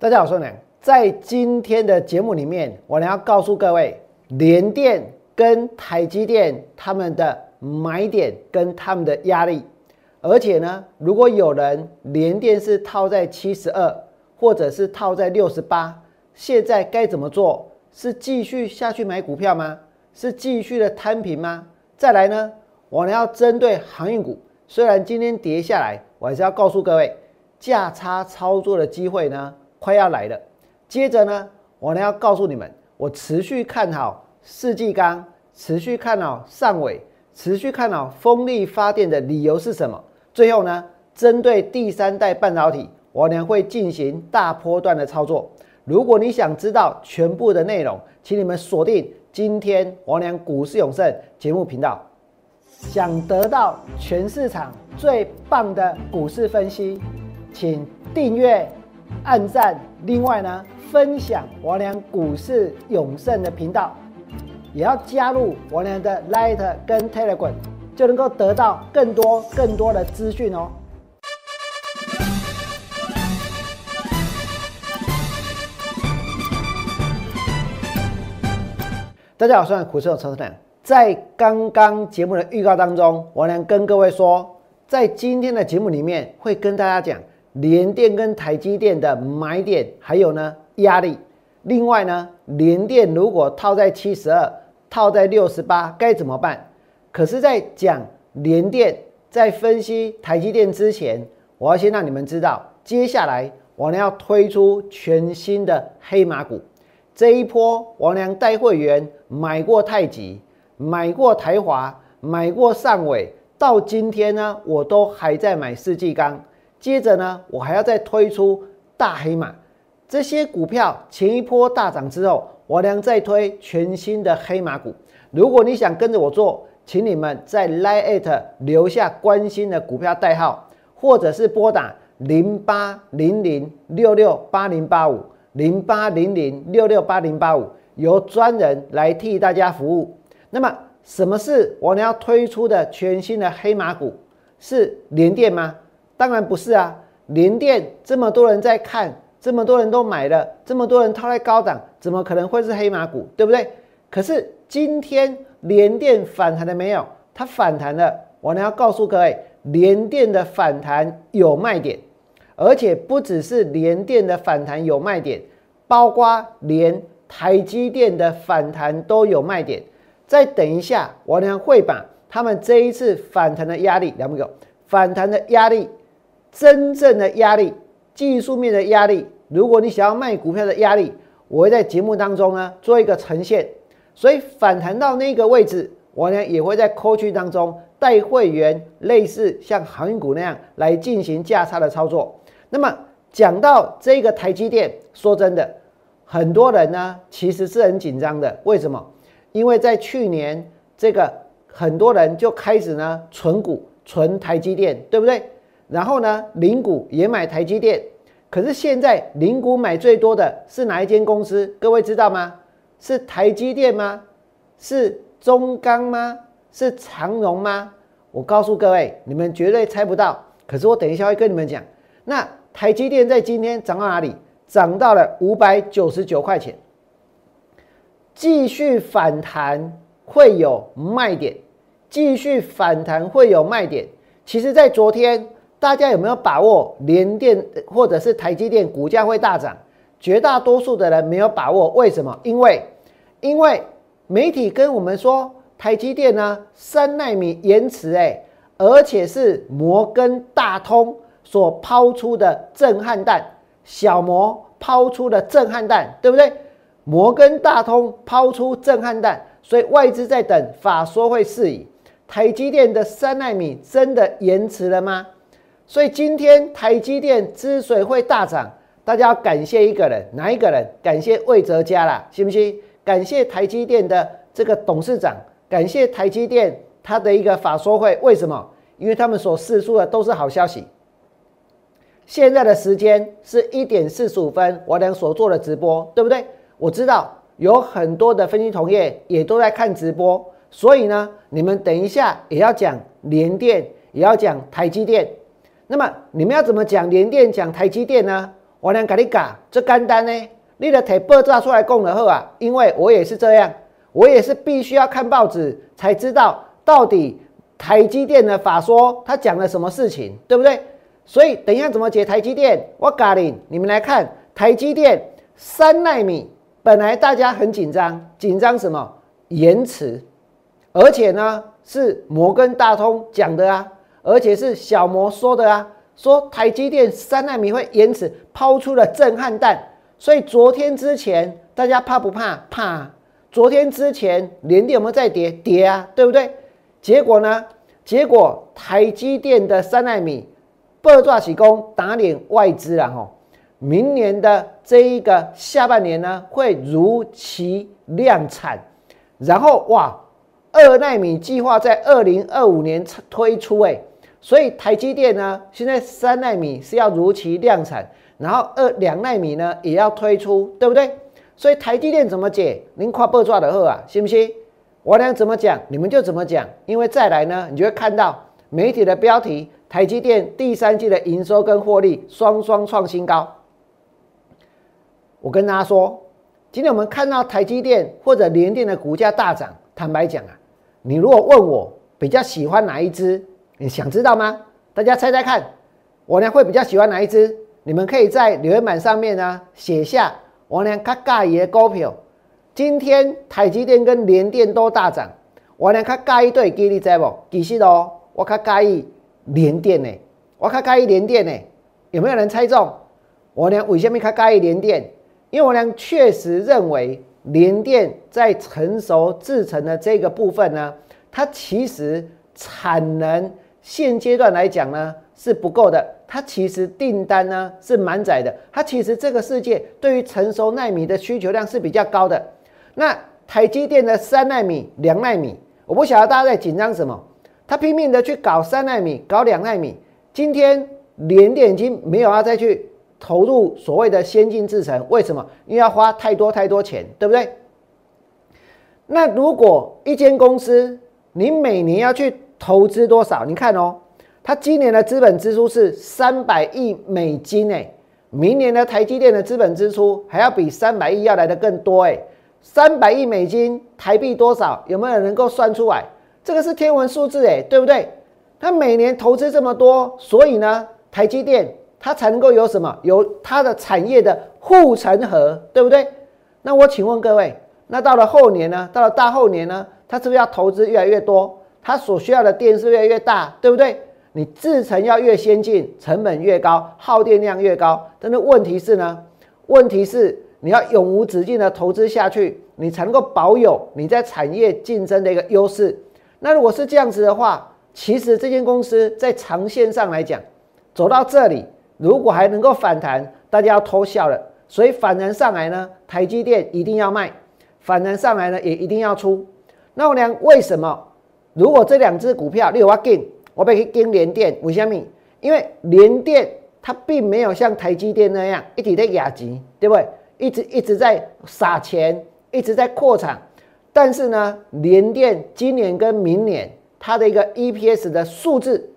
大家好，我是呢，在今天的节目里面，我呢要告诉各位，联电跟台积电他们的买点跟他们的压力，而且呢，如果有人联电是套在七十二，或者是套在六十八，现在该怎么做？是继续下去买股票吗？是继续的摊平吗？再来呢，我呢要针对航运股，虽然今天跌下来，我还是要告诉各位，价差操作的机会呢？快要来了，接着呢，我呢要告诉你们，我持续看好世纪钢，持续看好上尾，持续看好风力发电的理由是什么？最后呢，针对第三代半导体，我呢会进行大波段的操作。如果你想知道全部的内容，请你们锁定今天王良股市永胜节目频道。想得到全市场最棒的股市分析，请订阅。按赞，另外呢，分享王良股市永胜的频道，也要加入王良的 Light 跟 Telegram，就能够得到更多更多的资讯哦。大家好，我是股市有车长。在刚刚节目的预告当中，王良跟各位说，在今天的节目里面会跟大家讲。联电跟台积电的买点，还有呢压力。另外呢，联电如果套在七十二，套在六十八，该怎么办？可是，在讲联电，在分析台积电之前，我要先让你们知道，接下来我呢要推出全新的黑马股。这一波，王良带会员买过太极，买过台华，买过上尾，到今天呢，我都还在买世纪钢。接着呢，我还要再推出大黑马，这些股票前一波大涨之后，我将再推全新的黑马股。如果你想跟着我做，请你们在 Line 留下关心的股票代号，或者是拨打零八零零六六八零八五零八零零六六八零八五，由专人来替大家服务。那么，什么是我们要推出的全新的黑马股？是联电吗？当然不是啊！联电这么多人在看，这么多人都买了，这么多人套在高档，怎么可能会是黑马股？对不对？可是今天联电反弹了没有？它反弹了，我呢要告诉各位，联电的反弹有卖点，而且不只是联电的反弹有卖点，包括连台积电的反弹都有卖点。再等一下，我呢会把他们这一次反弹的压力，两个反弹的压力。真正的压力，技术面的压力，如果你想要卖股票的压力，我会在节目当中呢做一个呈现。所以反弹到那个位置，我呢也会在扣区当中带会员，类似像航运股那样来进行价差的操作。那么讲到这个台积电，说真的，很多人呢其实是很紧张的。为什么？因为在去年这个很多人就开始呢存股存台积电，对不对？然后呢，零股也买台积电，可是现在零股买最多的是哪一间公司？各位知道吗？是台积电吗？是中钢吗？是长荣吗？我告诉各位，你们绝对猜不到。可是我等一下会跟你们讲。那台积电在今天涨到哪里？涨到了五百九十九块钱，继续反弹会有卖点，继续反弹会有卖点。其实，在昨天。大家有没有把握联电或者是台积电股价会大涨？绝大多数的人没有把握，为什么？因为因为媒体跟我们说台积电呢三纳米延迟，哎，而且是摩根大通所抛出的震撼弹，小摩抛出的震撼弹，对不对？摩根大通抛出震撼弹，所以外资在等法说会事宜。台积电的三纳米真的延迟了吗？所以今天台积电之所以会大涨，大家要感谢一个人，哪一个人？感谢魏哲家啦，信不信？感谢台积电的这个董事长，感谢台积电他的一个法说会。为什么？因为他们所示出的都是好消息。现在的时间是一点四十五分，我俩所做的直播，对不对？我知道有很多的分析同业也都在看直播，所以呢，你们等一下也要讲联电，也要讲台积电。那么你们要怎么讲联电讲台积电呢？我俩跟你讲，这简单呢，你的提报炸出来讲的好啊，因为我也是这样，我也是必须要看报纸才知道到底台积电的法说他讲了什么事情，对不对？所以等一下怎么解台积电？我告诉你，你们来看台积电三纳米，本来大家很紧张，紧张什么？延迟，而且呢是摩根大通讲的啊，而且是小摩说的啊。说台积电三纳米会延迟，抛出了震撼弹，所以昨天之前大家怕不怕？怕。昨天之前连电有没有在跌？跌啊，对不对？结果呢？结果台积电的三纳米爆炸起功，打脸外资了哈。明年的这一个下半年呢，会如期量产，然后哇，二纳米计划在二零二五年推出，哎。所以台积电呢，现在三纳米是要如期量产，然后二两纳米呢也要推出，对不对？所以台积电怎么解？您夸爆抓的货啊，信不信？我俩怎么讲，你们就怎么讲。因为再来呢，你就会看到媒体的标题：台积电第三季的营收跟获利双双创新高。我跟大家说，今天我们看到台积电或者联电的股价大涨，坦白讲啊，你如果问我比较喜欢哪一支？你想知道吗？大家猜猜看，我呢会比较喜欢哪一只？你们可以在留言板上面呢写下我呢卡介意的股票。今天台积电跟联电都大涨，我呢卡介意对，记你知不？其实哦，我卡介意联电呢，我卡介意联电呢。有没有人猜中？我呢为什么卡介意联电？因为我呢确实认为联电在成熟制成的这个部分呢，它其实产能。现阶段来讲呢是不够的，它其实订单呢是满载的，它其实这个世界对于成熟纳米的需求量是比较高的。那台积电的三纳米、两纳米，我不晓得大家在紧张什么，他拼命的去搞三纳米、搞两纳米。今天联电已经没有要再去投入所谓的先进制程，为什么？因为要花太多太多钱，对不对？那如果一间公司你每年要去投资多少？你看哦，它今年的资本支出是三百亿美金诶，明年的台积电的资本支出还要比三百亿要来的更多诶，三百亿美金台币多少？有没有人能够算出来？这个是天文数字诶，对不对？它每年投资这么多，所以呢，台积电它才能够有什么？有它的产业的护城河，对不对？那我请问各位，那到了后年呢？到了大后年呢？它是不是要投资越来越多？它所需要的电是越来越大，对不对？你制程要越先进，成本越高，耗电量越高。但是问题是呢？问题是你要永无止境的投资下去，你才能够保有你在产业竞争的一个优势。那如果是这样子的话，其实这间公司在长线上来讲，走到这里，如果还能够反弹，大家要偷笑了。所以反弹上来呢，台积电一定要卖；反弹上来呢，也一定要出。那我俩为什么？如果这两只股票你有要跟，我可以跟联电，为什么？因为联电它并没有像台积电那样一直在压级，对不对？一直一直在撒钱，一直在扩产。但是呢，联电今年跟明年它的一个 EPS 的数字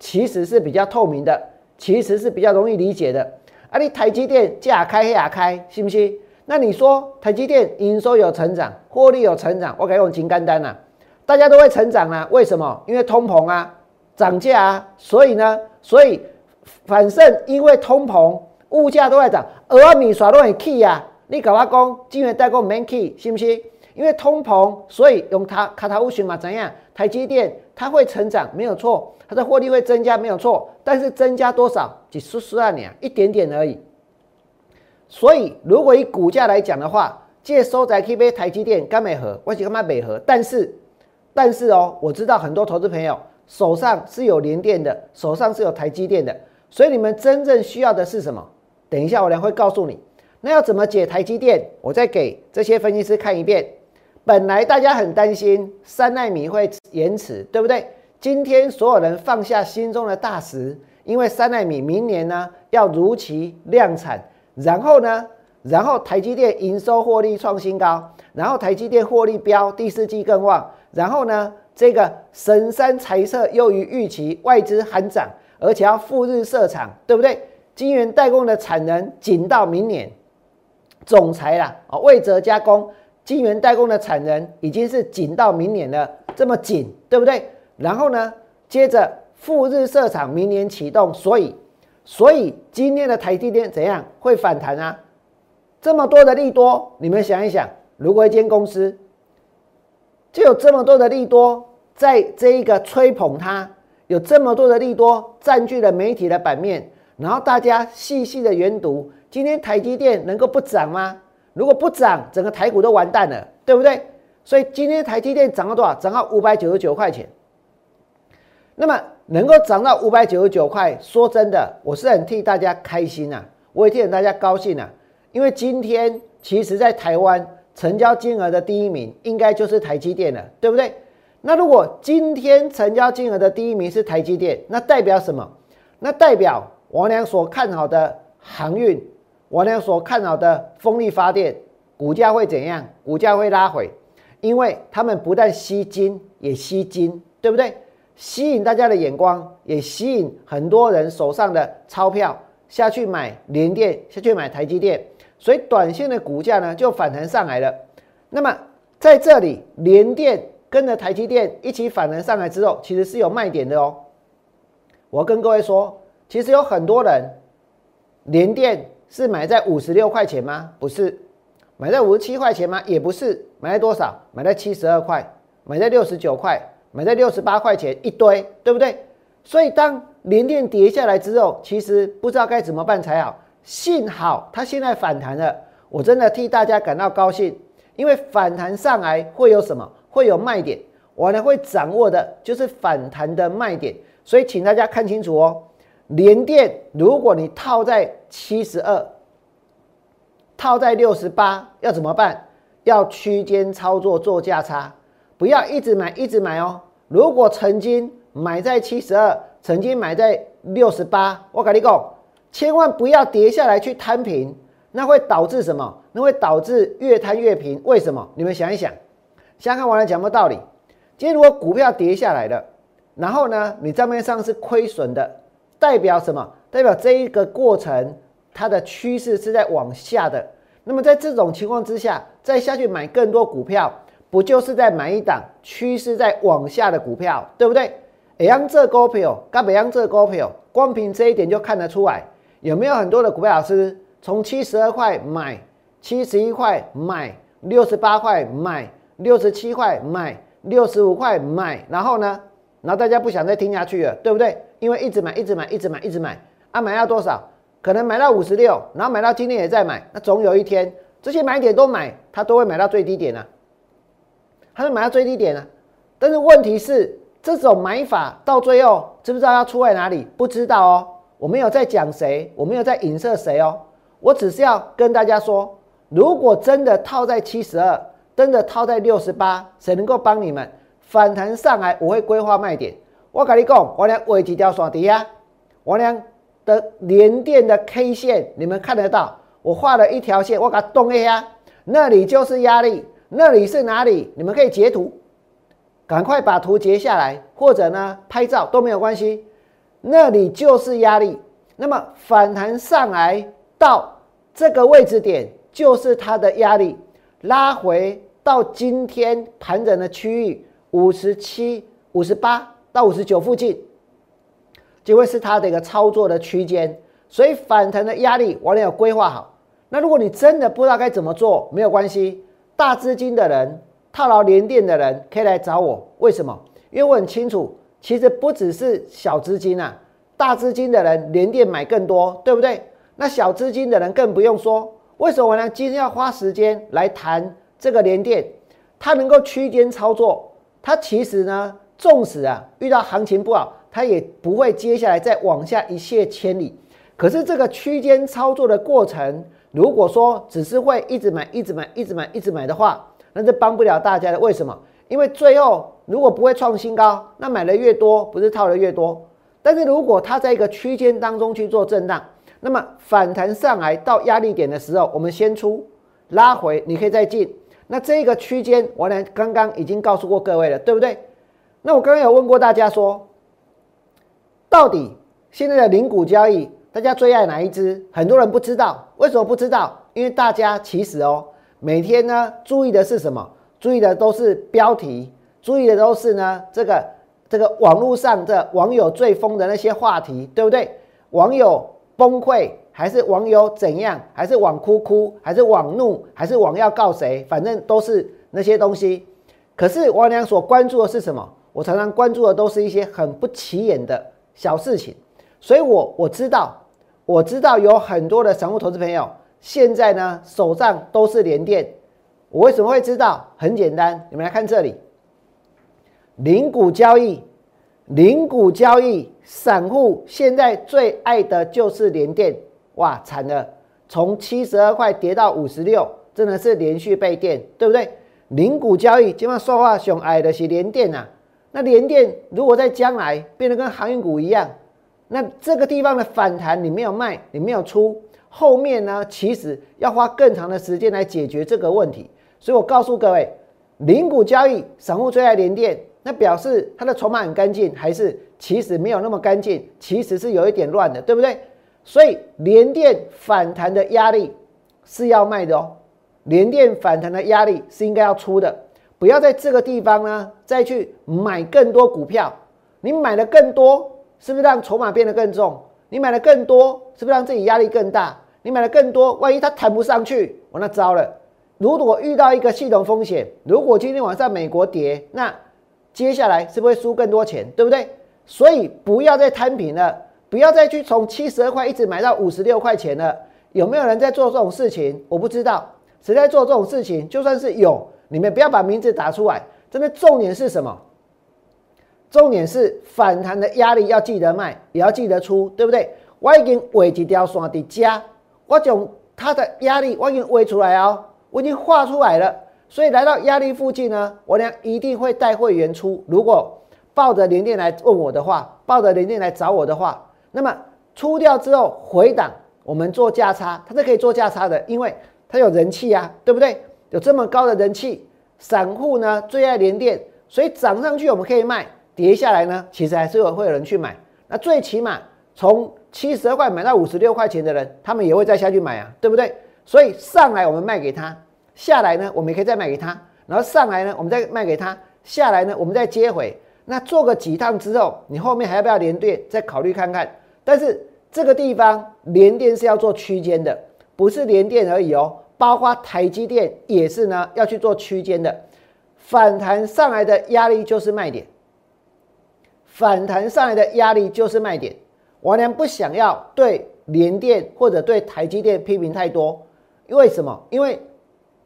其实是比较透明的，其实是比较容易理解的。啊，你台积电价开黑开，信不信？那你说台积电营收有成长，获利有成长，我可以用金干单呐。大家都会成长啊？为什么？因为通膨啊，涨价啊，所以呢，所以反正因为通膨，物价都在涨，而米刷都很 key 啊。你搞我讲，金源代工没 key，信不信？因为通膨，所以用它卡塔乌群嘛，怎样？台积电它会成长，没有错，它的获利会增加，没有错。但是增加多少？几十十二年，一点点而已。所以如果以股价来讲的话，借收在 K 杯台积电干美和，我是干嘛美和？但是。但是哦，我知道很多投资朋友手上是有联电的，手上是有台积电的，所以你们真正需要的是什么？等一下我俩会告诉你。那要怎么解台积电？我再给这些分析师看一遍。本来大家很担心三纳米会延迟，对不对？今天所有人放下心中的大石，因为三纳米明年呢要如期量产，然后呢，然后台积电营收获利创新高，然后台积电获利标第四季更旺。然后呢，这个神山财色优于预期，外资喊涨，而且要赴日设厂，对不对？晶圆代工的产能紧到明年，总裁啦啊，魏哲加工晶圆代工的产能已经是紧到明年了，这么紧，对不对？然后呢，接着富日设厂明年启动，所以所以今天的台积电怎样会反弹啊？这么多的利多，你们想一想，如果一间公司就有这么多的利多，在这一个吹捧它，有这么多的利多占据了媒体的版面，然后大家细细的研读，今天台积电能够不涨吗？如果不涨，整个台股都完蛋了，对不对？所以今天台积电涨了多少？涨到五百九十九块钱。那么能够涨到五百九十九块，说真的，我是很替大家开心呐，我也替大家高兴呐。因为今天其实，在台湾成交金额的第一名应该就是台积电了，对不对？那如果今天成交金额的第一名是台积电，那代表什么？那代表王良所看好的航运，王良所看好的风力发电，股价会怎样？股价会拉回，因为他们不但吸金，也吸金，对不对？吸引大家的眼光，也吸引很多人手上的钞票下去买联电，下去买台积电。所以短线的股价呢就反弹上来了。那么在这里，联电跟着台积电一起反弹上来之后，其实是有卖点的哦。我跟各位说，其实有很多人联电是买在五十六块钱吗？不是，买在五十七块钱吗？也不是，买在多少？买在七十二块，买在六十九块，买在六十八块钱，一堆，对不对？所以当联电跌下来之后，其实不知道该怎么办才好。幸好它现在反弹了，我真的替大家感到高兴，因为反弹上来会有什么？会有卖点，我呢会掌握的就是反弹的卖点，所以请大家看清楚哦。连电，如果你套在七十二，套在六十八，要怎么办？要区间操作做价差，不要一直买一直买哦。如果曾经买在七十二，曾经买在六十八，我跟你讲。千万不要跌下来去摊平，那会导致什么？那会导致越摊越平。为什么？你们想一想，想看完了讲不道理。今天如果股票跌下来了，然后呢，你账面上是亏损的，代表什么？代表这一个过程它的趋势是在往下的。那么在这种情况之下，再下去买更多股票，不就是在买一档趋势在往下的股票，对不对？阳这股票，跟北阳这股票，光凭这一点就看得出来。有没有很多的股票老师从七十二块买，七十一块买，六十八块买，六十七块买，六十五块买，然后呢？然后大家不想再听下去了，对不对？因为一直买，一直买，一直买，一直买啊！买到多少？可能买到五十六，然后买到今天也在买，那总有一天这些买点都买，他都会买到最低点啊，他会买到最低点啊。但是问题是，这种买法到最后知不知道要出在哪里？不知道哦。我没有在讲谁，我没有在影射谁哦，我只是要跟大家说，如果真的套在七十二，真的套在六十八，谁能够帮你们反弹上来？我会规划卖点。我跟你讲，我俩尾几条刷底呀，我俩的连电的 K 线你们看得到，我画了一条线，我给它动一下，那里就是压力，那里是哪里？你们可以截图，赶快把图截下来，或者呢拍照都没有关系。那里就是压力，那么反弹上来到这个位置点，就是它的压力，拉回到今天盘整的区域五十七、五十八到五十九附近，就会是它的一个操作的区间。所以反弹的压力我得有规划好。那如果你真的不知道该怎么做，没有关系，大资金的人、套牢连电的人可以来找我。为什么？因为我很清楚。其实不只是小资金啊，大资金的人连电买更多，对不对？那小资金的人更不用说。为什么呢？今天要花时间来谈这个连电，它能够区间操作，它其实呢，纵使啊遇到行情不好，它也不会接下来再往下一泻千里。可是这个区间操作的过程，如果说只是会一直买、一直买、一直买、一直买的话，那就帮不了大家的。为什么？因为最后如果不会创新高，那买的越多，不是套的越多。但是如果它在一个区间当中去做震荡，那么反弹上来到压力点的时候，我们先出，拉回，你可以再进。那这个区间，我呢刚刚已经告诉过各位了，对不对？那我刚刚有问过大家说，到底现在的零股交易大家最爱哪一只？很多人不知道，为什么不知道？因为大家其实哦，每天呢注意的是什么？注意的都是标题，注意的都是呢这个这个网络上的网友最疯的那些话题，对不对？网友崩溃，还是网友怎样？还是网哭哭，还是网怒，还是网要告谁？反正都是那些东西。可是王良所关注的是什么？我常常关注的都是一些很不起眼的小事情。所以，我我知道，我知道有很多的散户投资朋友现在呢手上都是连电。我为什么会知道？很简单，你们来看这里，零股交易，零股交易，散户现在最爱的就是连电。哇，惨了，从七十二块跌到五十六，真的是连续被电，对不对？零股交易，今晚说话熊矮的是连电啊。那连电如果在将来变得跟航运股一样，那这个地方的反弹你没有卖，你没有出，后面呢其实要花更长的时间来解决这个问题。所以我告诉各位，零股交易，散户最爱连电，那表示它的筹码很干净，还是其实没有那么干净，其实是有一点乱的，对不对？所以连电反弹的压力是要卖的哦，连电反弹的压力是应该要出的，不要在这个地方呢再去买更多股票，你买的更多。是不是让筹码变得更重？你买的更多，是不是让自己压力更大？你买的更多，万一它弹不上去，我那糟了。如果遇到一个系统风险，如果今天晚上美国跌，那接下来是不是会输更多钱？对不对？所以不要再摊平了，不要再去从七十二块一直买到五十六块钱了。有没有人在做这种事情？我不知道，谁在做这种事情？就算是有，你们不要把名字打出来。真的重点是什么？重点是反弹的压力要记得卖，也要记得出，对不对？我已经画一条线的加，我将它的压力我已经画出来哦，我已经画出来了。所以来到压力附近呢，我俩一定会带会员出。如果抱着连电来问我的话，抱着连电来找我的话，那么出掉之后回档，我们做价差，它是可以做价差的，因为它有人气啊，对不对？有这么高的人气，散户呢最爱连电，所以涨上去我们可以卖。跌下来呢，其实还是有会有人去买。那最起码从七十二块买到五十六块钱的人，他们也会再下去买啊，对不对？所以上来我们卖给他，下来呢，我们也可以再卖给他。然后上来呢，我们再卖给他，下来呢，我们再接回。那做个几趟之后，你后面还要不要连电？再考虑看看。但是这个地方连电是要做区间的，不是连电而已哦，包括台积电也是呢，要去做区间的。反弹上来的压力就是卖点。反弹上来的压力就是卖点，王良不想要对联电或者对台积电批评太多，因为什么？因为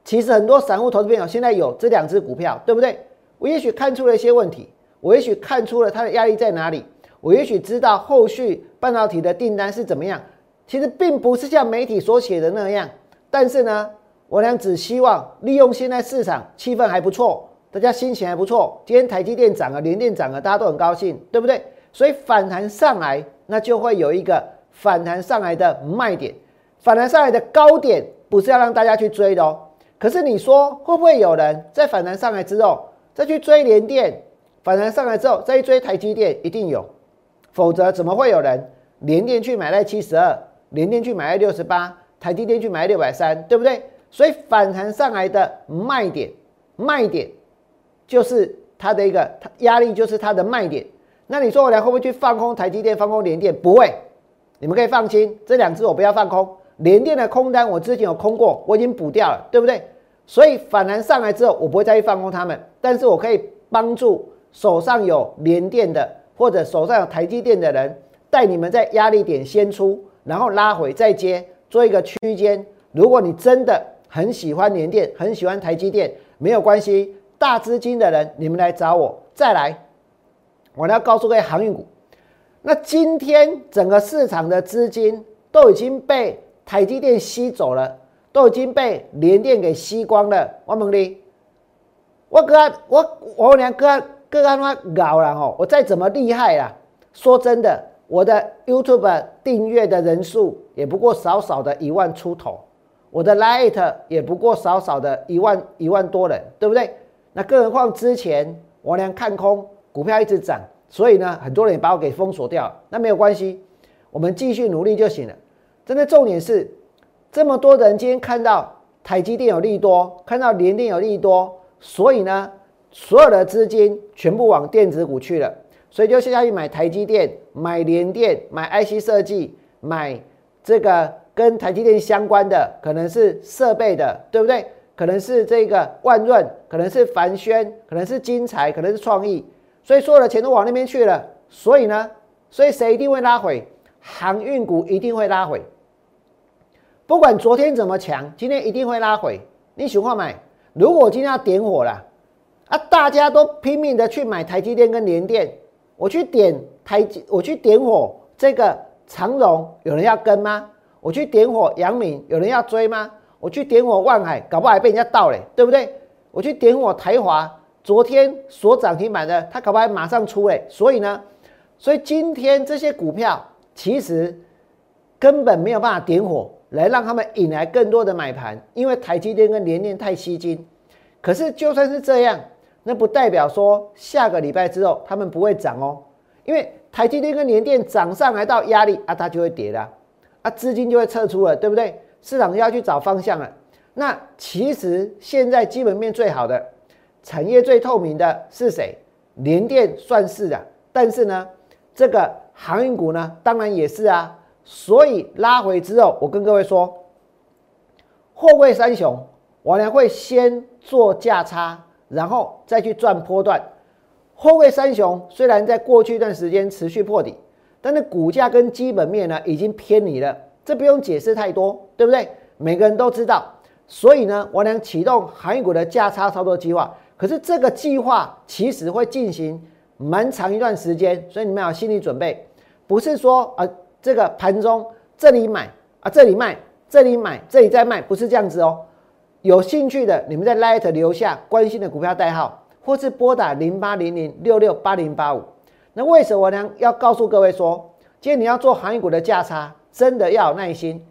其实很多散户投资朋友现在有这两只股票，对不对？我也许看出了一些问题，我也许看出了它的压力在哪里，我也许知道后续半导体的订单是怎么样。其实并不是像媒体所写的那样，但是呢，我俩只希望利用现在市场气氛还不错。大家心情还不错，今天台积电涨了，联电涨了，大家都很高兴，对不对？所以反弹上来，那就会有一个反弹上来的卖点，反弹上来的高点不是要让大家去追的哦。可是你说会不会有人在反弹上来之后再去追联电？反弹上来之后再去追台积电，一定有，否则怎么会有人联电去买在七十二，联电去买在六十八，台积电去买在六百三，对不对？所以反弹上来的卖点，卖点。就是它的一个它压力，就是它的卖点。那你说我俩会不会去放空台积电、放空联电？不会，你们可以放心，这两只我不要放空。联电的空单我之前有空过，我已经补掉了，对不对？所以反弹上来之后，我不会再去放空它们。但是我可以帮助手上有联电的或者手上有台积电的人，带你们在压力点先出，然后拉回再接，做一个区间。如果你真的很喜欢联电，很喜欢台积电，没有关系。大资金的人，你们来找我。再来，我要告诉各位航运股。那今天整个市场的资金都已经被台积电吸走了，都已经被联电给吸光了。我问你，我哥，我我两哥哥他妈搞了哦！我再怎么厉害啦，说真的，我的 YouTube 订阅的人数也不过少少的一万出头，我的 Light 也不过少少的一万一万多人，对不对？那更何况之前我俩看空股票一直涨，所以呢，很多人也把我给封锁掉。那没有关系，我们继续努力就行了。真的重点是，这么多人今天看到台积电有利多，看到联电有利多，所以呢，所有的资金全部往电子股去了，所以就下去买台积电、买联电、买 IC 设计、买这个跟台积电相关的，可能是设备的，对不对？可能是这个万润，可能是凡轩，可能是金财，可能是创意，所以所有的钱都往那边去了。所以呢，所以谁一定会拉回？航运股一定会拉回。不管昨天怎么强，今天一定会拉回。你喜欢买？如果今天要点火了啊，大家都拼命的去买台积电跟联电，我去点台积，我去点火这个长荣，有人要跟吗？我去点火阳明，有人要追吗？我去点火万海，搞不好还被人家盗嘞，对不对？我去点火台华，昨天所涨停板的，它搞不好马上出嘞。所以呢，所以今天这些股票其实根本没有办法点火来让他们引来更多的买盘，因为台积电跟联电太吸金。可是就算是这样，那不代表说下个礼拜之后他们不会涨哦，因为台积电跟联电涨上来到压力啊，它就会跌的啊，资金就会撤出了，对不对？市场要去找方向了。那其实现在基本面最好的、产业最透明的是谁？联电算是的，但是呢，这个航运股呢，当然也是啊。所以拉回之后，我跟各位说，货柜三雄，我呢会先做价差，然后再去赚波段。货柜三雄虽然在过去一段时间持续破底，但是股价跟基本面呢已经偏离了。这不用解释太多，对不对？每个人都知道。所以呢，我俩启动航运股的价差操作计划。可是这个计划其实会进行蛮长一段时间，所以你们要心理准备，不是说啊这个盘中这里买啊这里卖，这里买这里再卖，不是这样子哦。有兴趣的，你们在 Light 留下关心的股票代号，或是拨打零八零零六六八零八五。那为什么我俩要告诉各位说，今天你要做航运股的价差？真的要有耐心，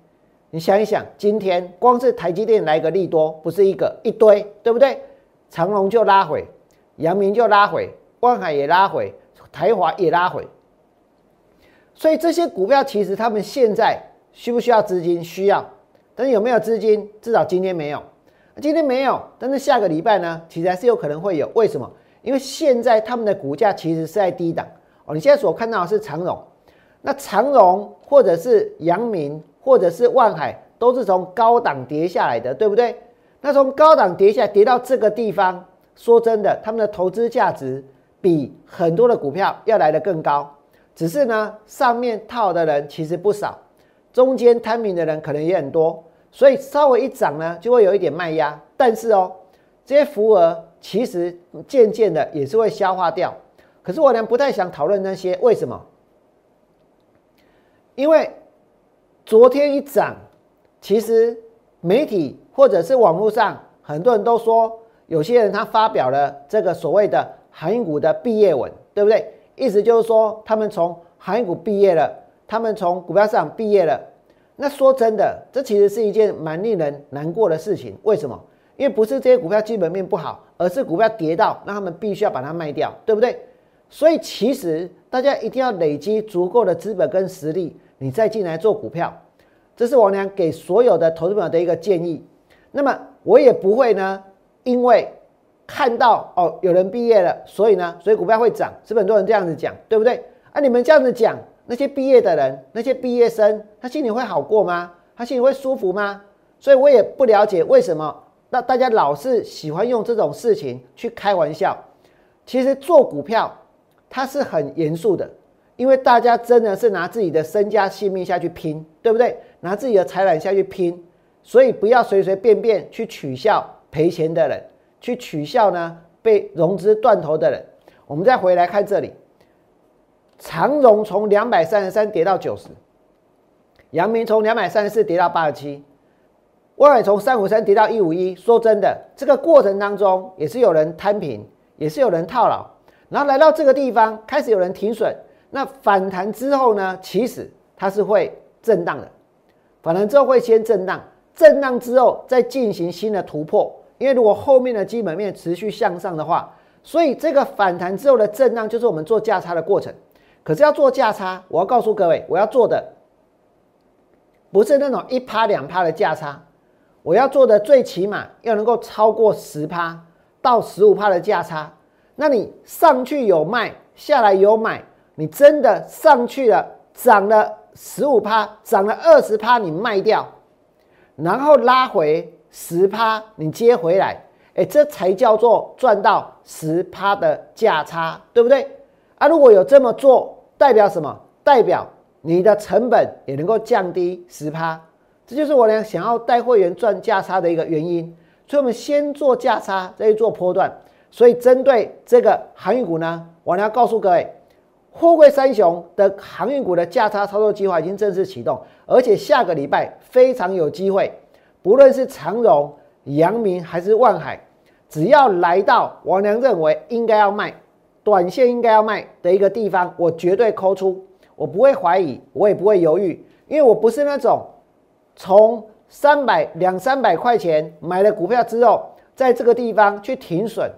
你想一想，今天光是台积电来个利多，不是一个一堆，对不对？长隆就拉回，阳明就拉回，万海也拉回，台华也拉回。所以这些股票其实他们现在需不需要资金？需要，但是有没有资金？至少今天没有，今天没有，但是下个礼拜呢？其实还是有可能会有。为什么？因为现在他们的股价其实是在低档哦。你现在所看到的是长荣。那长荣或者是阳明或者是万海都是从高档跌下来的，对不对？那从高档跌下来跌到这个地方，说真的，他们的投资价值比很多的股票要来的更高。只是呢，上面套的人其实不少，中间摊平的人可能也很多，所以稍微一涨呢，就会有一点卖压。但是哦，这些浮额其实渐渐的也是会消化掉。可是我呢，不太想讨论那些为什么。因为昨天一涨，其实媒体或者是网络上很多人都说，有些人他发表了这个所谓的航运股的毕业文，对不对？意思就是说，他们从航运股毕业了，他们从股票市场毕业了。那说真的，这其实是一件蛮令人难过的事情。为什么？因为不是这些股票基本面不好，而是股票跌到，那他们必须要把它卖掉，对不对？所以其实大家一定要累积足够的资本跟实力。你再进来做股票，这是王良给所有的投资朋友的一个建议。那么我也不会呢，因为看到哦有人毕业了，所以呢，所以股票会涨，是不是很多人这样子讲，对不对？啊，你们这样子讲，那些毕业的人，那些毕业生，他心里会好过吗？他心里会舒服吗？所以我也不了解为什么那大家老是喜欢用这种事情去开玩笑。其实做股票它是很严肃的。因为大家真的是拿自己的身家性命下去拼，对不对？拿自己的财产下去拼，所以不要随随便便去取笑赔钱的人，去取笑呢被融资断头的人。我们再回来看这里，长荣从两百三十三跌到九十，阳明从两百三十四跌到八十七，万海从三五三跌到一五一。说真的，这个过程当中也是有人摊平，也是有人套牢，然后来到这个地方开始有人停损。那反弹之后呢？其实它是会震荡的，反弹之后会先震荡，震荡之后再进行新的突破。因为如果后面的基本面持续向上的话，所以这个反弹之后的震荡就是我们做价差的过程。可是要做价差，我要告诉各位，我要做的不是那种一趴两趴的价差，我要做的最起码要能够超过十趴到十五趴的价差。那你上去有卖，下来有买，你真的上去了，涨了十五趴，涨了二十趴，你卖掉，然后拉回十趴，你接回来。哎，这才叫做赚到十趴的价差，对不对？啊，如果有这么做，代表什么？代表你的成本也能够降低十趴。这就是我俩想要带会员赚价差的一个原因。所以，我们先做价差，再做波段。所以，针对这个航运股呢，我俩要告诉各位，货柜三雄的航运股的价差操作计划已经正式启动，而且下个礼拜非常有机会，不论是长荣。阳明还是万海，只要来到王良认为应该要卖，短线应该要卖的一个地方，我绝对抠出，我不会怀疑，我也不会犹豫，因为我不是那种从三百两三百块钱买了股票之后，在这个地方去停损，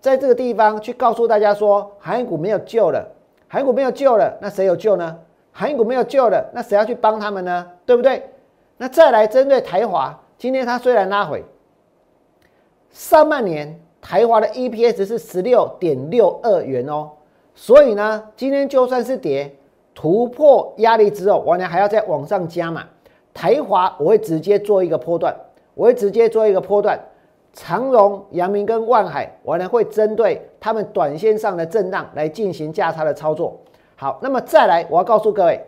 在这个地方去告诉大家说韩股没有救了，韩股没有救了，那谁有救呢？韩股没有救了，那谁要去帮他们呢？对不对？那再来针对台华，今天它虽然拉回。上半年台华的 EPS 是十六点六二元哦，所以呢，今天就算是跌突破压力之后，我呢还要再往上加嘛。台华我会直接做一个波段，我会直接做一个波段。长荣、阳明跟万海，我呢会针对他们短线上的震荡来进行价差的操作。好，那么再来，我要告诉各位，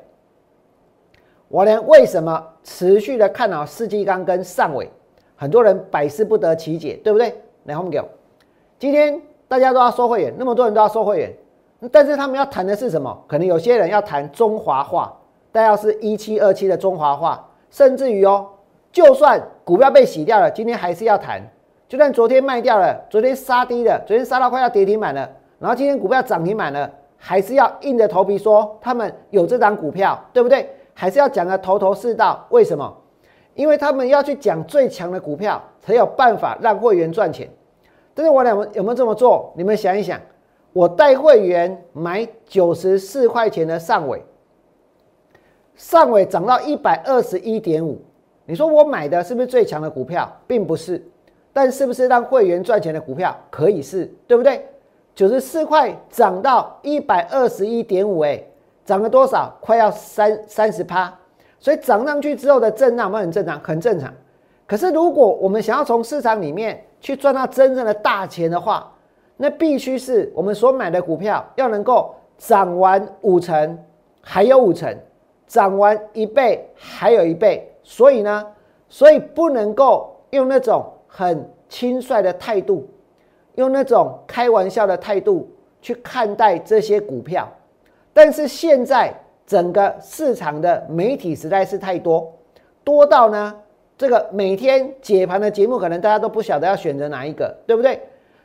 我呢为什么持续的看好世纪钢跟上尾？很多人百思不得其解，对不对？来，我们给。今天大家都要收会员，那么多人都要收会员，但是他们要谈的是什么？可能有些人要谈中华化，但要是一七二七的中华化，甚至于哦，就算股票被洗掉了，今天还是要谈。就算昨天卖掉了，昨天杀低了，昨天杀到快要跌停板了，然后今天股票涨停板了，还是要硬着头皮说他们有这张股票，对不对？还是要讲个头头是道。为什么？因为他们要去讲最强的股票，才有办法让会员赚钱。但是我俩有没有这么做？你们想一想，我带会员买九十四块钱的上尾，上尾涨到一百二十一点五，你说我买的是不是最强的股票？并不是，但是不是让会员赚钱的股票？可以是，对不对？九十四块涨到一百二十一点五，哎，涨了多少？快要三三十趴。所以涨上去之后的震荡，很正常，很正常。可是如果我们想要从市场里面去赚到真正的大钱的话，那必须是我们所买的股票要能够涨完五成，还有五成，涨完一倍还有一倍。所以呢，所以不能够用那种很轻率的态度，用那种开玩笑的态度去看待这些股票。但是现在。整个市场的媒体实在是太多，多到呢，这个每天解盘的节目可能大家都不晓得要选择哪一个，对不对？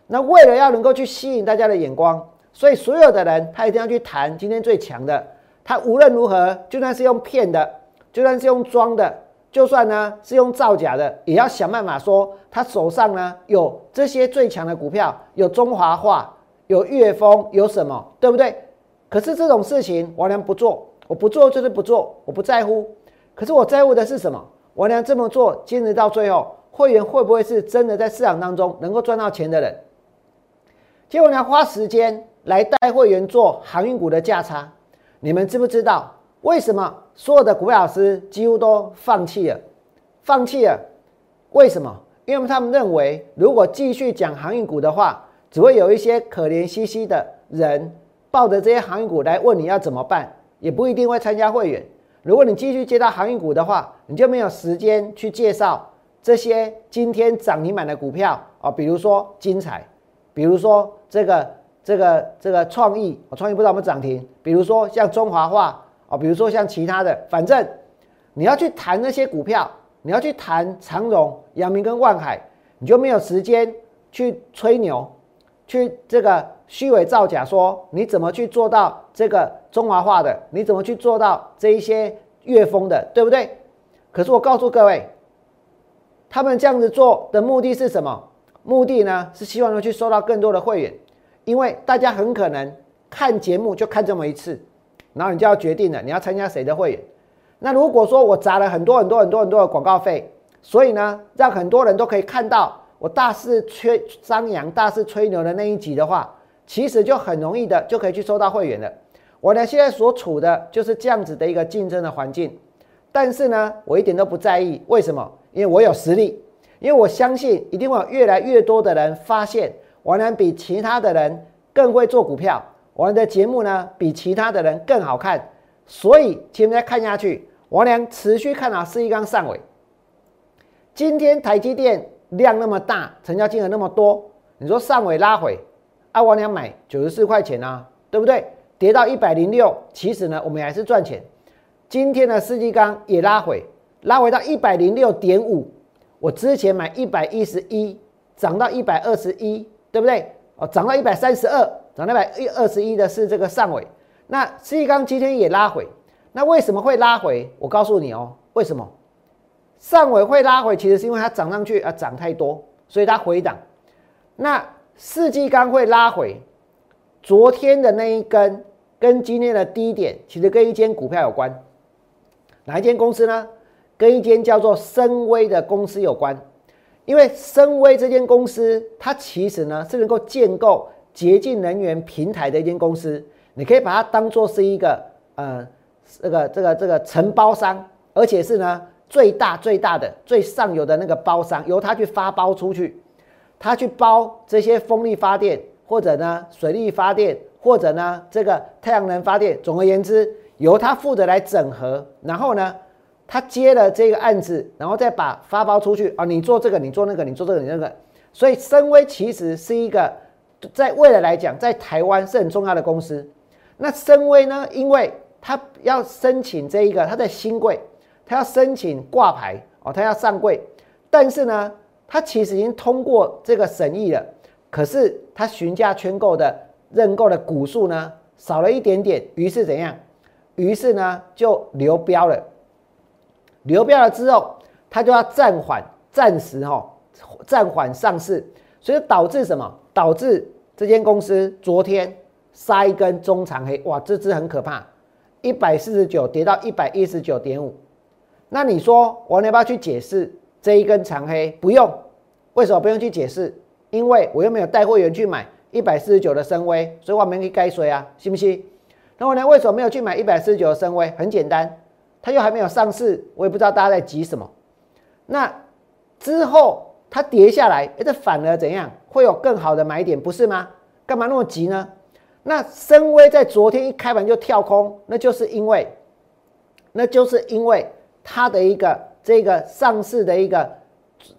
那为了要能够去吸引大家的眼光，所以所有的人他一定要去谈今天最强的。他无论如何，就算是用骗的，就算是用装的，就算呢是用造假的，也要想办法说他手上呢有这些最强的股票，有中华化，有粤丰，有什么，对不对？可是这种事情王良不做。我不做就是不做，我不在乎。可是我在乎的是什么？王良这么做，坚持到最后，会员会不会是真的在市场当中能够赚到钱的人？结果呢，花时间来带会员做航运股的价差。你们知不知道为什么所有的股票老师几乎都放弃了？放弃了？为什么？因为他们认为，如果继续讲航运股的话，只会有一些可怜兮兮的人抱着这些航运股来问你要怎么办。也不一定会参加会员。如果你继续接到航运股的话，你就没有时间去介绍这些今天涨停板的股票啊，比如说精彩，比如说这个这个这个创意，创意不知道有没有涨停。比如说像中华化啊，比如说像其他的，反正你要去谈那些股票，你要去谈长荣、阳明跟万海，你就没有时间去吹牛，去这个。虚伪造假，说你怎么去做到这个中华化的？你怎么去做到这一些乐风的，对不对？可是我告诉各位，他们这样子做的目的是什么？目的呢是希望能去收到更多的会员，因为大家很可能看节目就看这么一次，然后你就要决定了你要参加谁的会员。那如果说我砸了很多很多很多很多的广告费，所以呢，让很多人都可以看到我大肆吹张扬、大肆吹牛的那一集的话，其实就很容易的就可以去收到会员了。我呢现在所处的就是这样子的一个竞争的环境，但是呢，我一点都不在意，为什么？因为我有实力，因为我相信一定会有越来越多的人发现王良比其他的人更会做股票，我们的节目呢比其他的人更好看，所以请大家看下去，王良持续看好四一刚上尾。今天台积电量那么大，成交金额那么多，你说上尾拉回，啊，王良买九十四块钱啊，对不对？跌到一百零六，其实呢，我们还是赚钱。今天的四季钢也拉回，拉回到一百零六点五。我之前买一百一十一，涨到一百二十一，对不对？哦，涨到一百三十二，涨到一百一二十一的是这个上尾。那四季钢今天也拉回，那为什么会拉回？我告诉你哦，为什么上尾会拉回？其实是因为它涨上去啊，涨太多，所以它回档。那世纪钢会拉回，昨天的那一根。跟今天的低点其实跟一间股票有关，哪一间公司呢？跟一间叫做深威的公司有关。因为深威这间公司，它其实呢是能够建构洁净能源平台的一间公司。你可以把它当做是一个呃这个这个这个承包商，而且是呢最大最大的最上游的那个包商，由他去发包出去，他去包这些风力发电或者呢水力发电。或者呢，这个太阳能发电，总而言之，由他负责来整合，然后呢，他接了这个案子，然后再把发包出去啊，你做这个，你做那个，你做这个，你那个。所以深威其实是一个在未来来讲，在台湾是很重要的公司。那深威呢，因为他要申请这一个，他在新贵，他要申请挂牌哦，他要上柜，但是呢，他其实已经通过这个审议了，可是他询价圈购的。认购的股数呢少了一点点，于是怎样？于是呢就流标了。流标了之后，他就要暂缓，暂时哈暂缓上市，所以导致什么？导致这间公司昨天杀一根中长黑，哇，这只很可怕，一百四十九跌到一百一十九点五。那你说我要不要去解释这一根长黑？不用，为什么不用去解释？因为我又没有带会员去买。一百四十九的深威，所以我们可以该谁啊？信不信？那我呢？为什么没有去买一百四十九的深威？很简单，它又还没有上市，我也不知道大家在急什么。那之后它跌下来，这反而怎样？会有更好的买点，不是吗？干嘛那么急呢？那深威在昨天一开盘就跳空，那就是因为，那就是因为它的一个这个上市的一个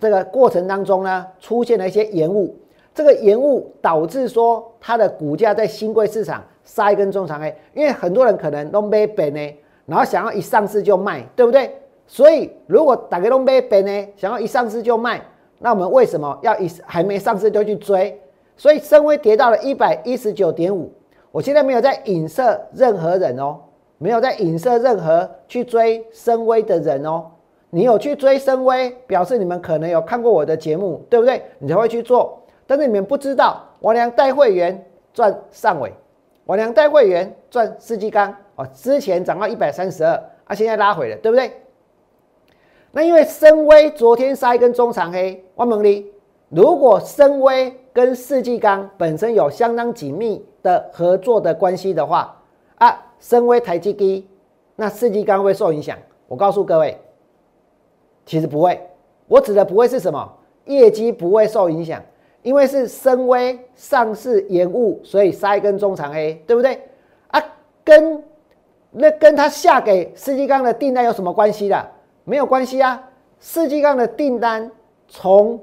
这个过程当中呢，出现了一些延误。这个延误导致说它的股价在新贵市场杀一根中长黑，因为很多人可能都没本呢，然后想要一上市就卖，对不对？所以如果打开都没本呢，想要一上市就卖，那我们为什么要一还没上市就去追？所以深威跌到了一百一十九点五，我现在没有在影射任何人哦，没有在影射任何去追深威的人哦。你有去追深威，表示你们可能有看过我的节目，对不对？你才会去做。但是你们不知道，王良带会员赚上尾，王良带会员赚四季钢哦，之前涨到一百三十二，啊，现在拉回了，对不对？那因为深威昨天杀一根中长黑，万蒙利，如果深威跟世纪钢本身有相当紧密的合作的关系的话，啊，深威台积低，那四季钢会受影响？我告诉各位，其实不会，我指的不会是什么，业绩不会受影响。因为是深威上市延误，所以杀一根中长黑，对不对？啊，跟那跟他下给四季钢的订单有什么关系的？没有关系啊。四季钢的订单从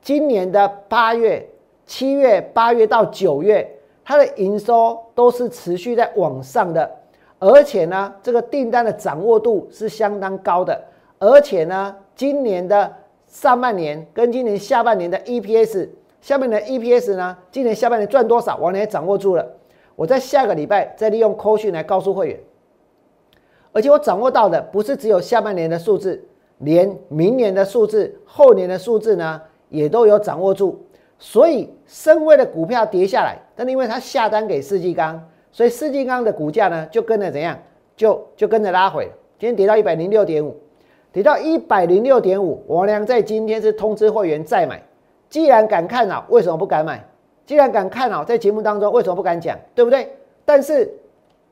今年的八月、七月、八月到九月，它的营收都是持续在往上的，而且呢，这个订单的掌握度是相当高的，而且呢，今年的上半年跟今年下半年的 EPS。下面的 EPS 呢？今年下半年赚多少？我也掌握住了。我在下个礼拜再利用扣讯来告诉会员。而且我掌握到的不是只有下半年的数字，连明年的数字、后年的数字呢，也都有掌握住。所以深威的股票跌下来，但因为它下单给世纪刚，所以世纪钢的股价呢就跟着怎样，就就跟着拉回，今天跌到一百零六点五，跌到一百零六点五，王良在今天是通知会员再买。既然敢看好，为什么不敢买？既然敢看好，在节目当中为什么不敢讲？对不对？但是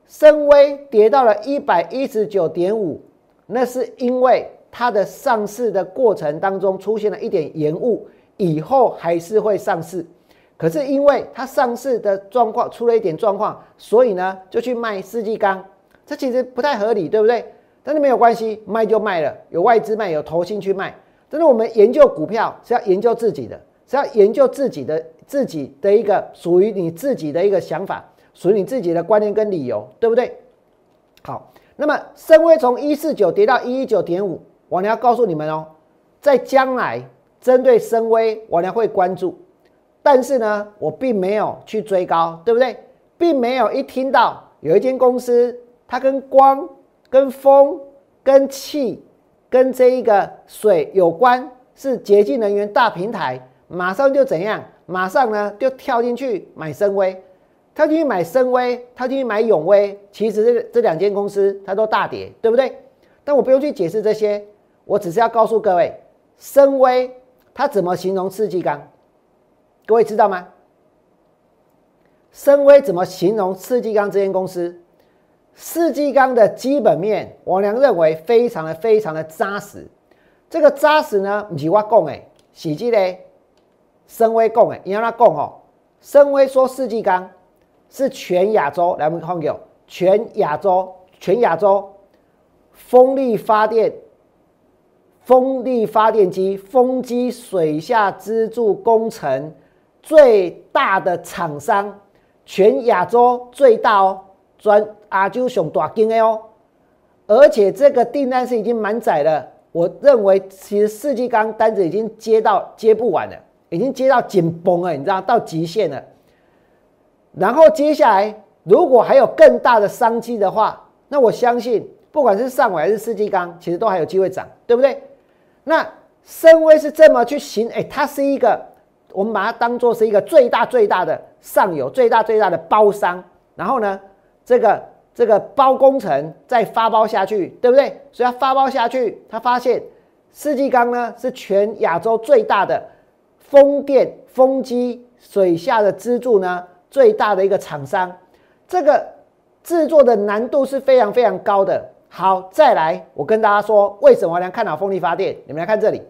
深威跌到了一百一十九点五，那是因为它的上市的过程当中出现了一点延误，以后还是会上市。可是因为它上市的状况出了一点状况，所以呢就去卖世纪钢，这其实不太合理，对不对？但是没有关系，卖就卖了，有外资卖，有投信去卖。但是我们研究股票是要研究自己的，是要研究自己的自己的一个属于你自己的一个想法，属于你自己的观念跟理由，对不对？好，那么深威从一四九跌到一一九点五，我娘要告诉你们哦，在将来针对深威，我娘会关注。但是呢，我并没有去追高，对不对？并没有一听到有一间公司，它跟光、跟风、跟气、跟这一个水有关，是洁净能源大平台，马上就怎样？马上呢就跳进去买深威，跳进去买深威，跳进去买永威。其实这这两间公司它都大跌，对不对？但我不用去解释这些，我只是要告诉各位，深威它怎么形容世纪钢？各位知道吗？深威怎么形容世纪钢这间公司？世纪钢的基本面，我良认为非常的非常的扎实。这个扎实呢，不是我讲的，是这个深威讲的。你让他讲哦，深威说世纪钢是全亚洲，来我们看有全亚洲，全亚洲风力发电。风力发电机、风机水下支柱工程。最大的厂商，全亚洲最大哦，专亚洲熊大金的哦，而且这个订单是已经满载了。我认为其实世纪钢单子已经接到接不完了，已经接到紧绷了，你知道到极限了。然后接下来如果还有更大的商机的话，那我相信不管是上尾还是世纪钢，其实都还有机会涨，对不对？那深威是这么去行，哎，它是一个。我们把它当做是一个最大最大的上游、最大最大的包商，然后呢，这个这个包工程再发包下去，对不对？所以它发包下去，他发现世纪钢呢是全亚洲最大的风电、风机、水下的支柱呢最大的一个厂商，这个制作的难度是非常非常高的。好，再来，我跟大家说，为什么要看好风力发电？你们来看这里。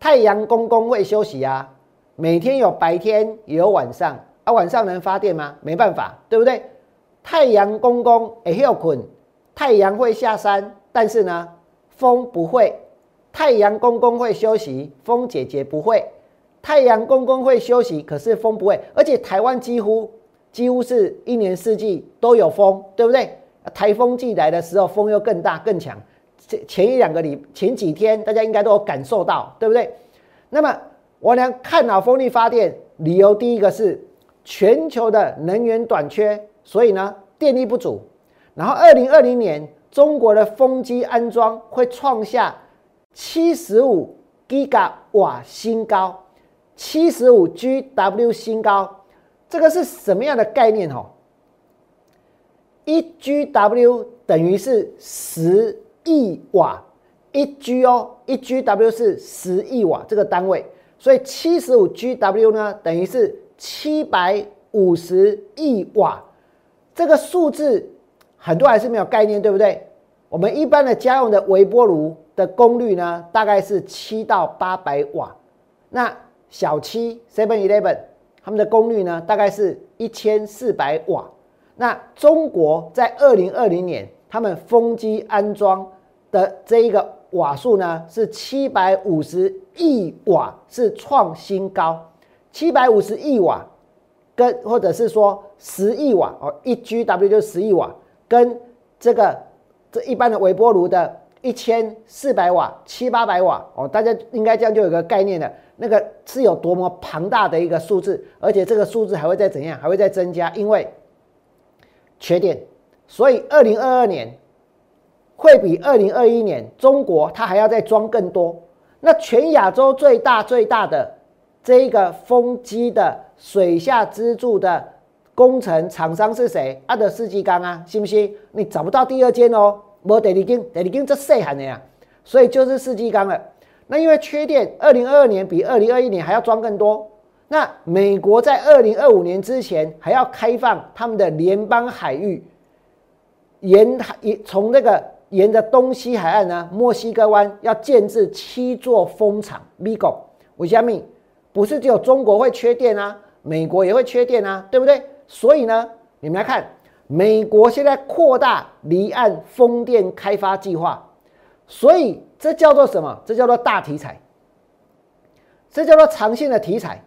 太阳公公会休息啊，每天有白天也有晚上啊，晚上能发电吗？没办法，对不对？太阳公公也要困，太阳会下山，但是呢，风不会。太阳公公会休息，风姐姐不会。太阳公公会休息，可是风不会。而且台湾几乎几乎是一年四季都有风，对不对？台风季来的时候，风又更大更强。前前一两个礼前几天，大家应该都有感受到，对不对？那么我俩看好风力发电，理由第一个是全球的能源短缺，所以呢电力不足。然后二零二零年中国的风机安装会创下七十五 g 瓦新高，七十五 GW 新高。这个是什么样的概念？哦？一 GW 等于是十。亿瓦一 G 哦，一 GW 是十亿瓦这个单位，所以七十五 GW 呢，等于是七百五十亿瓦。这个数字很多还是没有概念，对不对？我们一般的家用的微波炉的功率呢，大概是七到八百瓦。那小七 Seven Eleven 他们的功率呢，大概是一千四百瓦。那中国在二零二零年。他们风机安装的这一个瓦数呢是七百五十亿瓦，是创新高。七百五十亿瓦，跟或者是说十亿瓦哦，一 GW 就十亿瓦，跟这个这一般的微波炉的一千四百瓦、七八百瓦哦，大家应该这样就有个概念了。那个是有多么庞大的一个数字，而且这个数字还会再怎样，还会再增加，因为缺电。所以，二零二二年会比二零二一年中国它还要再装更多。那全亚洲最大最大的这一个风机的水下支柱的工程厂商是谁？阿德世纪钢啊，信不信？你找不到第二间哦，无第二间，第二间这细汉的呀，所以就是世纪钢了。那因为缺电，二零二二年比二零二一年还要装更多。那美国在二零二五年之前还要开放他们的联邦海域，沿海从那个沿着东西海岸呢，墨西哥湾要建制七座风场。美国，为什么？不是只有中国会缺电啊，美国也会缺电啊，对不对？所以呢，你们来看，美国现在扩大离岸风电开发计划，所以这叫做什么？这叫做大题材，这叫做长线的题材。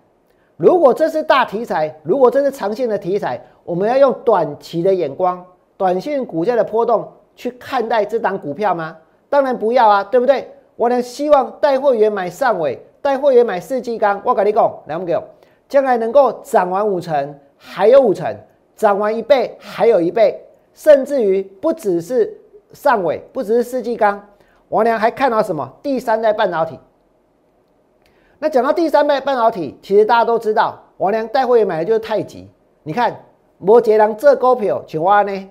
如果这是大题材，如果这是长线的题材，我们要用短期的眼光、短线股价的波动去看待这档股票吗？当然不要啊，对不对？我呢希望带货员买上尾，带货员买四季钢。我跟你讲，两个将来能够涨完五成，还有五成；涨完一倍，还有一倍，甚至于不只是上尾，不只是四季钢，我娘还看到什么？第三代半导体。那讲到第三代半导体，其实大家都知道，我娘带货员买的就是太极。你看摩羯郎这股票，青蛙呢？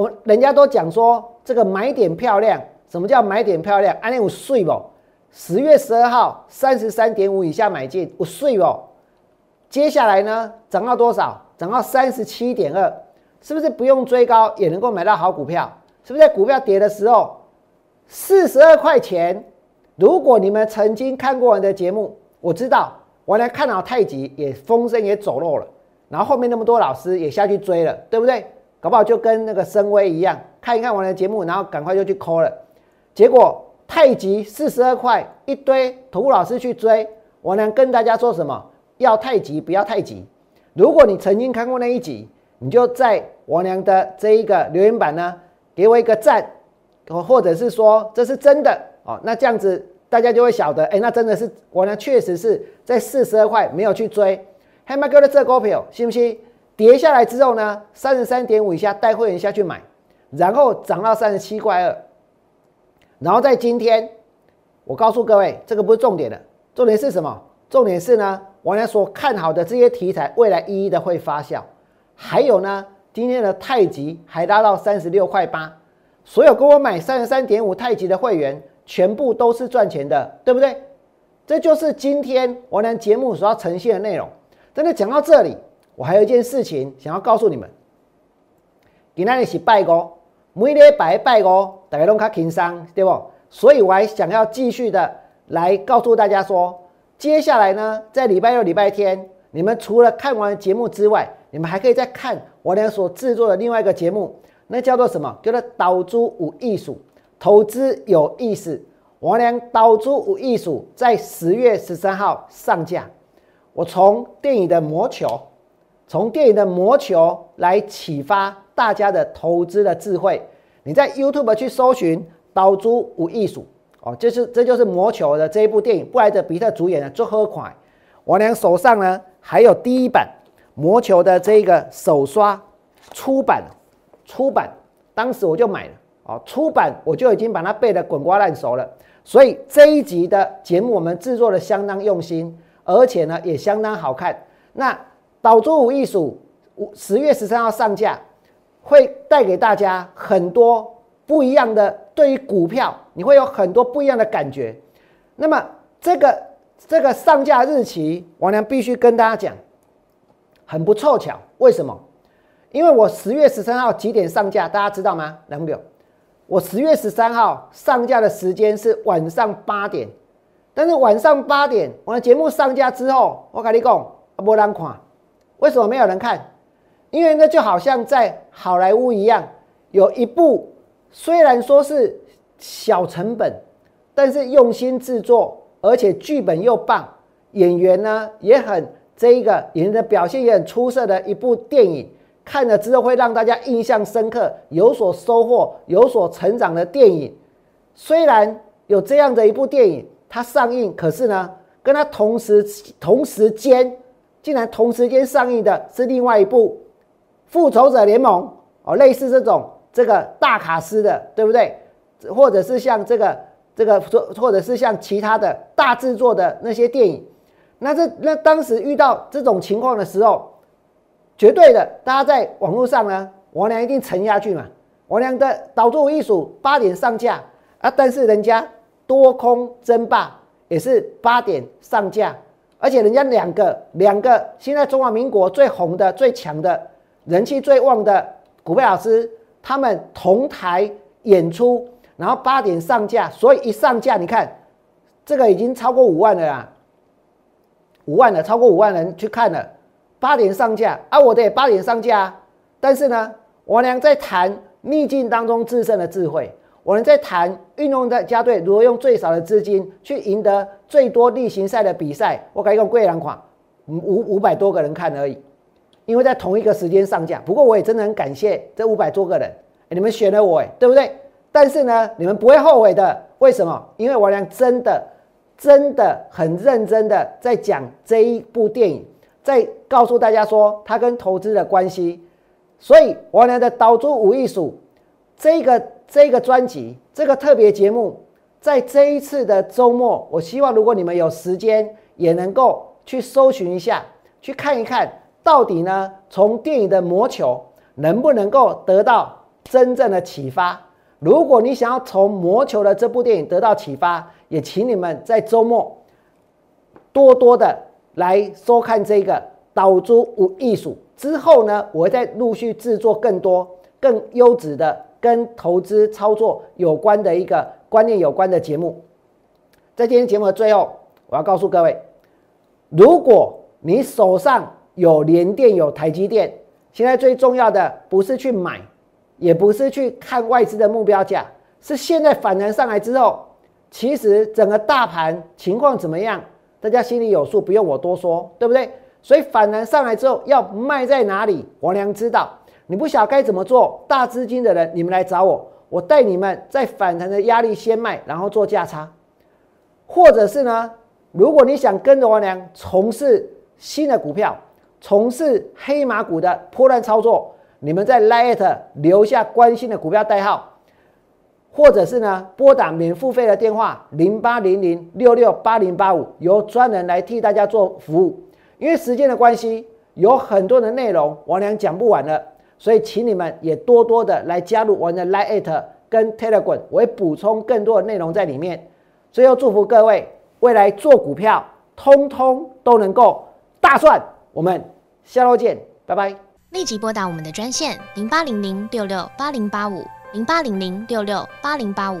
我人家都讲说这个买点漂亮，什么叫买点漂亮？安利有税不？十月十二号三十三点五以下买进，我睡不？接下来呢，涨到多少？涨到三十七点二，是不是不用追高也能够买到好股票？是不是在股票跌的时候，四十二块钱？如果你们曾经看过我的节目，我知道我来看好太极，也风声也走漏了，然后后面那么多老师也下去追了，对不对？搞不好就跟那个深威一样，看一看我的节目，然后赶快就去抠了。结果太极四十二块，一堆图老师去追，我能跟大家说什么？要太极不要太极。如果你曾经看过那一集，你就在我娘的这一个留言板呢，给我一个赞，或者是说这是真的。哦，那这样子大家就会晓得，哎，那真的是我呢，确实是在四十二块没有去追。黑马哥的这股票，信不信？跌下来之后呢，三十三点五以下带会员下去买，然后涨到三十七块二，然后在今天，我告诉各位，这个不是重点的，重点是什么？重点是呢，我呢所看好的这些题材，未来一一的会发酵。还有呢，今天的太极还拉到三十六块八，所有跟我买三十三点五太极的会员。全部都是赚钱的，对不对？这就是今天我们节目所要呈现的内容。真的讲到这里，我还有一件事情想要告诉你们。今天是拜五，每礼拜拜五，大家拢较轻松，对不？所以我还想要继续的来告诉大家说，接下来呢，在礼拜六、礼拜天，你们除了看完节目之外，你们还可以再看我俩所制作的另外一个节目，那叫做什么？叫做“岛珠无艺术”。投资有意思，我俩导出无艺术，在十月十三号上架。我从电影的魔球，从电影的魔球来启发大家的投资的智慧。你在 YouTube 去搜寻导出无艺术哦，就是这就是魔球的这一部电影，布莱德比特主演的最后款。我俩手上呢还有第一版魔球的这个手刷出版，出版当时我就买了。哦，出版我就已经把它背得滚瓜烂熟了，所以这一集的节目我们制作的相当用心，而且呢也相当好看。那导珠五艺术五十月十三号上架，会带给大家很多不一样的对于股票，你会有很多不一样的感觉。那么这个这个上架日期，王良必须跟大家讲，很不凑巧，为什么？因为我十月十三号几点上架，大家知道吗？两秒。我十月十三号上架的时间是晚上八点，但是晚上八点我的节目上架之后，我跟你讲，没人看，为什么没有人看？因为那就好像在好莱坞一样，有一部虽然说是小成本，但是用心制作，而且剧本又棒，演员呢也很这一个演员的表现也很出色的一部电影。看了之后会让大家印象深刻、有所收获、有所成长的电影，虽然有这样的一部电影它上映，可是呢，跟它同时同时间竟然同时间上映的是另外一部《复仇者联盟》哦，类似这种这个大卡司的，对不对？或者是像这个这个或或者是像其他的大制作的那些电影，那这那当时遇到这种情况的时候。绝对的，大家在网络上呢，王良一定沉下去嘛。王良的导出艺术八点上架啊，但是人家多空争霸也是八点上架，而且人家两个两个现在中华民国最红的、最强的、人气最旺的股票老师，他们同台演出，然后八点上架，所以一上架，你看这个已经超过五万了啦，五万了，超过五万人去看了，八点上架啊，我的也八点上架，啊。但是呢，我俩在谈。逆境当中制胜的智慧，我们在谈运动的家队如何用最少的资金去赢得最多例行赛的比赛。我改用贵人款，五五百多个人看而已，因为在同一个时间上架。不过我也真的很感谢这五百多个人，你们选了我，对不对？但是呢，你们不会后悔的。为什么？因为王良真的真的很认真的在讲这一部电影，在告诉大家说他跟投资的关系。所以，王良的导出五艺术这个这个专辑，这个特别节目，在这一次的周末，我希望如果你们有时间，也能够去搜寻一下，去看一看到底呢，从电影的魔球能不能够得到真正的启发。如果你想要从魔球的这部电影得到启发，也请你们在周末多多的来收看这个导珠无艺术。之后呢，我会再陆续制作更多、更优质的跟投资操作有关的一个观念有关的节目。在今天节目的最后，我要告诉各位：如果你手上有联电、有台积电，现在最重要的不是去买，也不是去看外资的目标价，是现在反弹上来之后，其实整个大盘情况怎么样，大家心里有数，不用我多说，对不对？所以反弹上来之后要卖在哪里？王良知道，你不晓该怎么做，大资金的人你们来找我，我带你们在反弹的压力先卖，然后做价差。或者是呢，如果你想跟着王良从事新的股票，从事黑马股的破烂操作，你们在 Lite 留下关心的股票代号，或者是呢拨打免付费的电话零八零零六六八零八五，由专人来替大家做服务。因为时间的关系，有很多的内容王良讲不完了，所以请你们也多多的来加入我的 Lite 跟 Telegram，我会补充更多的内容在里面。最后祝福各位未来做股票，通通都能够大赚。我们下周见，拜拜。立即拨打我们的专线零八零零六六八零八五零八零零六六八零八五。